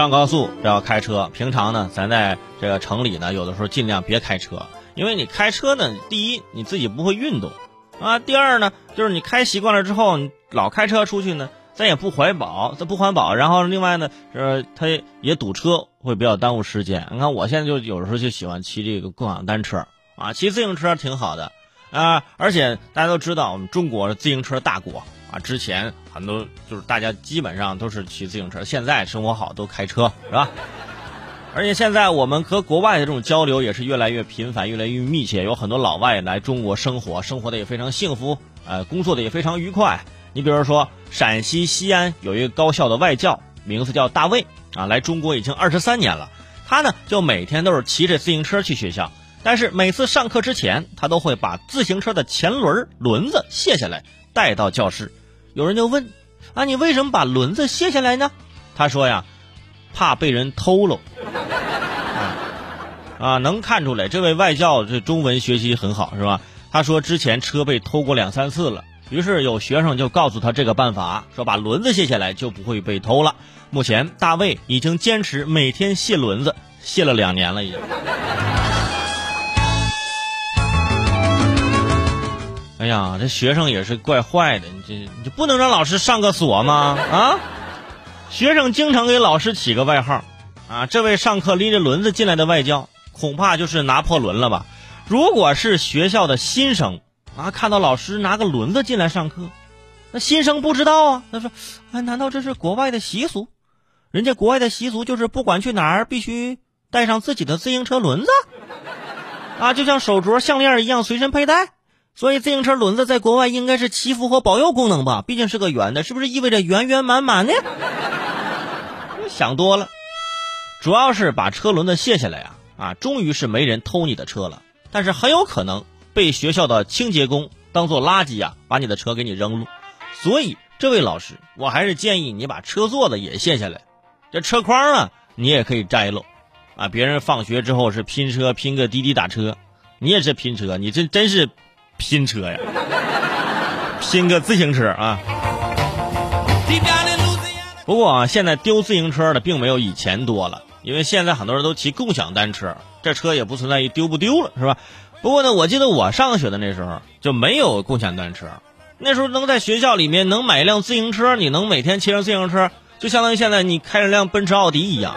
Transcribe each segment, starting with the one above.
上高速要开车，平常呢，咱在这个城里呢，有的时候尽量别开车，因为你开车呢，第一你自己不会运动，啊，第二呢，就是你开习惯了之后，你老开车出去呢，咱也不环保，这不环保。然后另外呢，呃，它也堵车，会比较耽误时间。你看我现在就有时候就喜欢骑这个共享单车，啊，骑自行车挺好的，啊，而且大家都知道我们中国是自行车大国。啊，之前很多就是大家基本上都是骑自行车，现在生活好都开车，是吧？而且现在我们和国外的这种交流也是越来越频繁、越来越密切，有很多老外来中国生活，生活的也非常幸福，呃，工作的也非常愉快。你比如说，陕西西安有一个高校的外教，名字叫大卫啊，来中国已经二十三年了。他呢，就每天都是骑着自行车去学校，但是每次上课之前，他都会把自行车的前轮轮子卸下来，带到教室。有人就问：“啊，你为什么把轮子卸下来呢？”他说：“呀，怕被人偷喽。”啊，能看出来这位外教这中文学习很好是吧？他说之前车被偷过两三次了，于是有学生就告诉他这个办法，说把轮子卸下来就不会被偷了。目前大卫已经坚持每天卸轮子，卸了两年了已经。呀，这学生也是怪坏的，你这你就不能让老师上个锁吗？啊，学生经常给老师起个外号，啊，这位上课拎着轮子进来的外教，恐怕就是拿破仑了吧？如果是学校的新生，啊，看到老师拿个轮子进来上课，那新生不知道啊，他说，哎，难道这是国外的习俗？人家国外的习俗就是不管去哪儿必须带上自己的自行车轮子，啊，就像手镯、项链一样随身佩戴。所以自行车轮子在国外应该是祈福和保佑功能吧？毕竟是个圆的，是不是意味着圆圆满满呢？想多了，主要是把车轮子卸下来啊啊！终于是没人偷你的车了，但是很有可能被学校的清洁工当做垃圾呀，把你的车给你扔了。所以这位老师，我还是建议你把车座子也卸下来，这车筐啊你也可以摘喽。啊，别人放学之后是拼车拼个滴滴打车，你也是拼车，你这真是。拼车呀，拼个自行车啊！不过啊，现在丢自行车的并没有以前多了，因为现在很多人都骑共享单车，这车也不存在于丢不丢了，是吧？不过呢，我记得我上学的那时候就没有共享单车，那时候能在学校里面能买一辆自行车，你能每天骑上自行车，就相当于现在你开着辆奔驰、奥迪一样，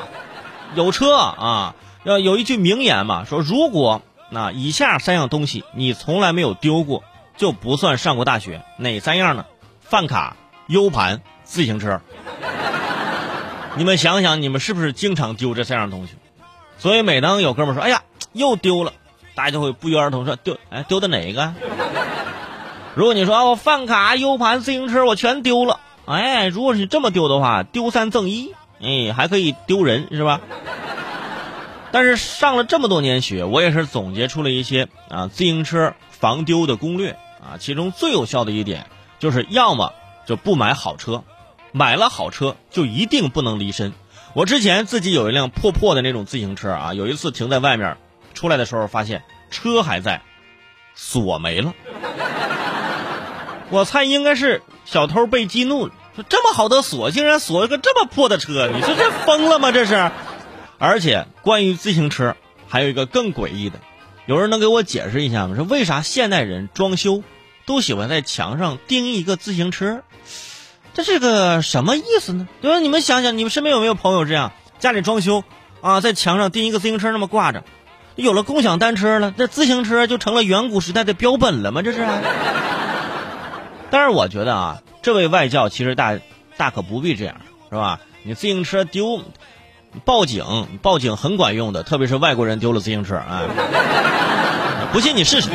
有车啊！要有一句名言嘛，说如果。那以下三样东西你从来没有丢过，就不算上过大学。哪三样呢？饭卡、U 盘、自行车。你们想想，你们是不是经常丢这三样东西？所以每当有哥们说：“哎呀，又丢了”，大家就会不约而同说：“丢，哎，丢的哪一个？”如果你说：“我饭卡、U 盘、自行车我全丢了。”哎，如果是这么丢的话，丢三赠一，哎，还可以丢人，是吧？但是上了这么多年学，我也是总结出了一些啊自行车防丢的攻略啊。其中最有效的一点就是，要么就不买好车，买了好车就一定不能离身。我之前自己有一辆破破的那种自行车啊，有一次停在外面，出来的时候发现车还在，锁没了。我猜应该是小偷被激怒了，说这么好的锁竟然锁了个这么破的车，你说这疯了吗？这是。而且关于自行车，还有一个更诡异的，有人能给我解释一下吗？说为啥现代人装修都喜欢在墙上钉一个自行车？这是个什么意思呢？对吧？你们想想，你们身边有没有朋友这样家里装修啊，在墙上钉一个自行车那么挂着？有了共享单车了，这自行车就成了远古时代的标本了吗？这是？但是我觉得啊，这位外教其实大大可不必这样，是吧？你自行车丢。报警，报警很管用的，特别是外国人丢了自行车啊！不信你试试。